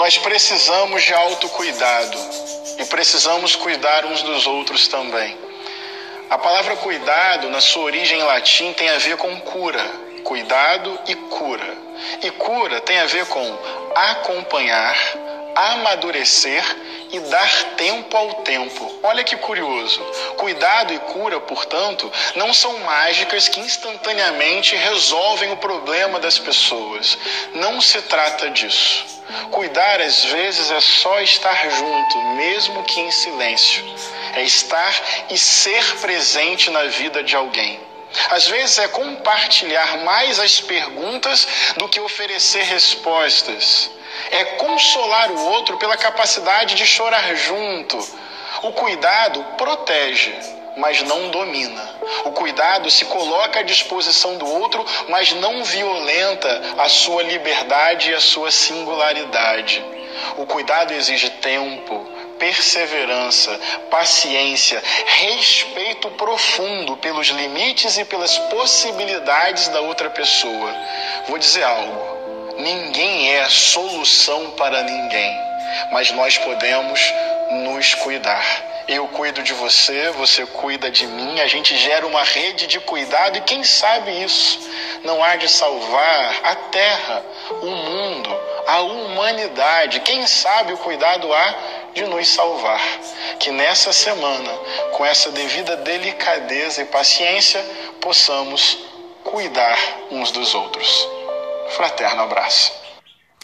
Nós precisamos de autocuidado e precisamos cuidar uns dos outros também. A palavra cuidado, na sua origem em latim, tem a ver com cura, cuidado e cura. E cura tem a ver com acompanhar, amadurecer e dar tempo ao tempo. Olha que curioso. Cuidado e cura, portanto, não são mágicas que instantaneamente resolvem o problema das pessoas. Não se trata disso. Cuidar, às vezes, é só estar junto, mesmo que em silêncio. É estar e ser presente na vida de alguém. Às vezes é compartilhar mais as perguntas do que oferecer respostas é consolar o outro pela capacidade de chorar junto. O cuidado protege, mas não domina. O cuidado se coloca à disposição do outro, mas não violenta a sua liberdade e a sua singularidade. O cuidado exige tempo, perseverança, paciência, respeito profundo pelos limites e pelas possibilidades da outra pessoa. Vou dizer algo. Ninguém é solução para ninguém, mas nós podemos nos cuidar. Eu cuido de você, você cuida de mim, a gente gera uma rede de cuidado e quem sabe isso não há de salvar a terra, o mundo, a humanidade. Quem sabe o cuidado há de nos salvar. Que nessa semana, com essa devida delicadeza e paciência, possamos cuidar uns dos outros. Fraterno abraço.